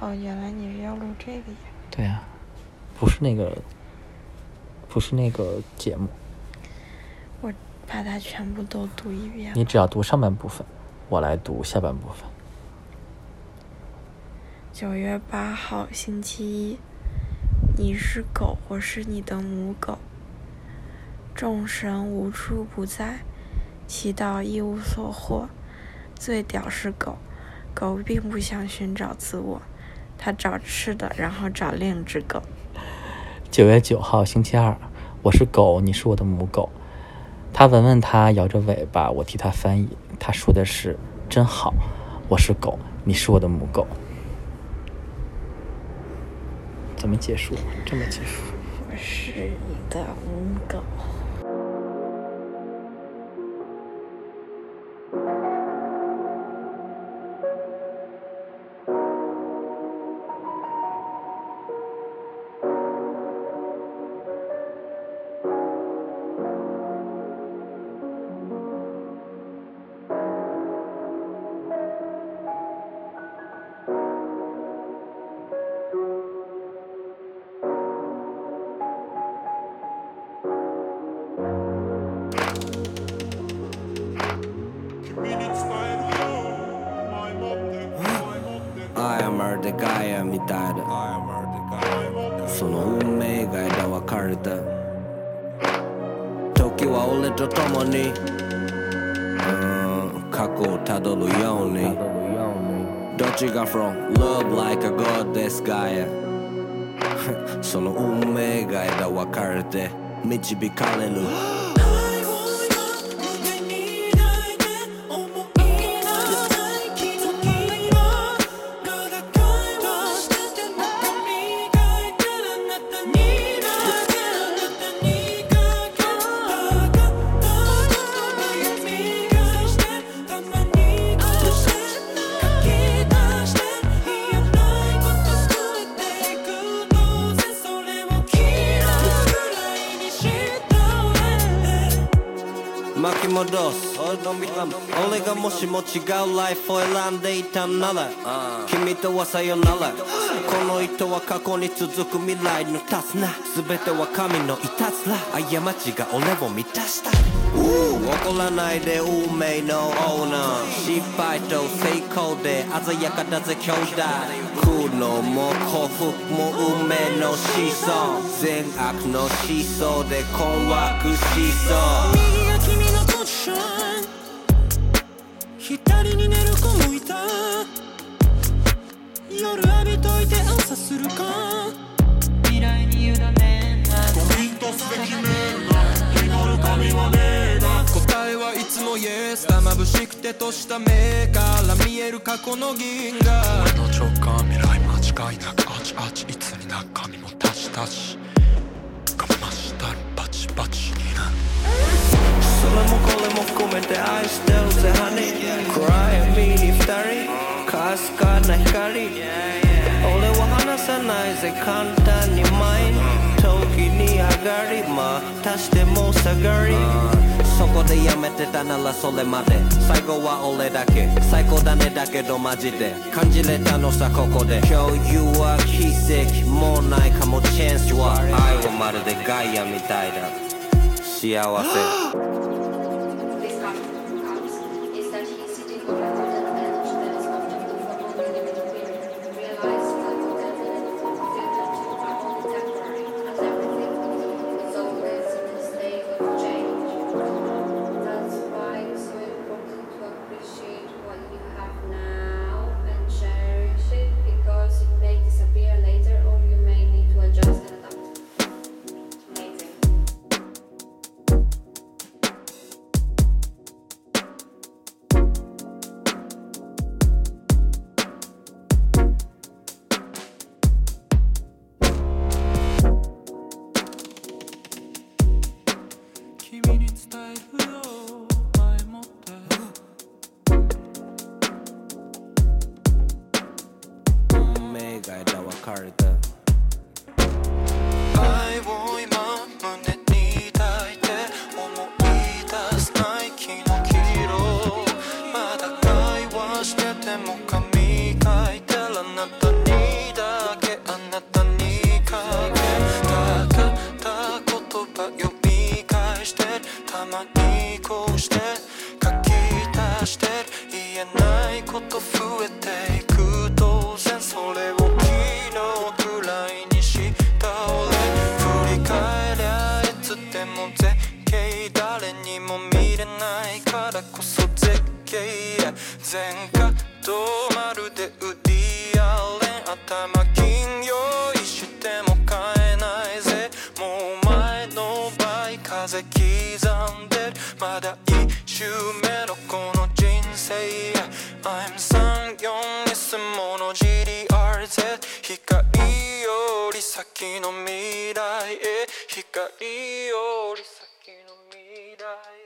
哦，原来你是要录这个呀？对啊，不是那个，不是那个节目。我把它全部都读一遍。你只要读上半部分，我来读下半部分。九月八号，星期一。你是狗，我是你的母狗。众神无处不在，祈祷一无所获。最屌是狗，狗并不想寻找自我，它找吃的，然后找另一只狗。九月九号，星期二，我是狗，你是我的母狗。他闻闻它，摇着尾巴，我替他翻译。他说的是：“真好，我是狗，你是我的母狗。”怎么结束？这么结束？我是你的母狗。でガヤみたいだその運命が枝分かれた時は俺と共に過去をたどるようにどっちが from love like a goddess Gaia その運命が枝分かれて導かれる俺がもしも違うライフを選んでいたなら君とはさよなら。この糸は過去に続く未来の立つな。全ては神のいたずら。過ちが俺を満たした。怒らないで運命のオーナー。失敗と成功で鮮やかだぜ兄弟苦悩も幸福も運命の思想善悪の思想で困惑しそうション左に寝る子もいた。夜浴びといて朝するか。未来に委ねないコミットすべきメールが祈る神はねえな。答えはいつもイエス。だ眩しくてとした目から見える過去の銀河。俺の直感未来間違いなくあちあちいつに中身もたちたちかましたらバチバチも含めて愛してるぜハニー暗闇に二人かすかな光俺は離さないぜ簡単に前に時に上がりまたしても下がりそこでやめてたならそれまで最後は俺だけ最高だねだけどマジで感じれたのさここで共有は奇跡もうないかもチャンスは愛はまるでガイアみたいだ幸せしててもないこと増えていく当然それを昨日くらいにした俺。振り返りゃいつでも絶景誰にも見れないからこそ絶景や。前科とまるでウディアレン。頭金用意しても買えないぜ。もう前の倍風刻んでる。まだ一周目のこの I'm 34に住もの GDRZ 光より先の未来へ。光より先の未来へ。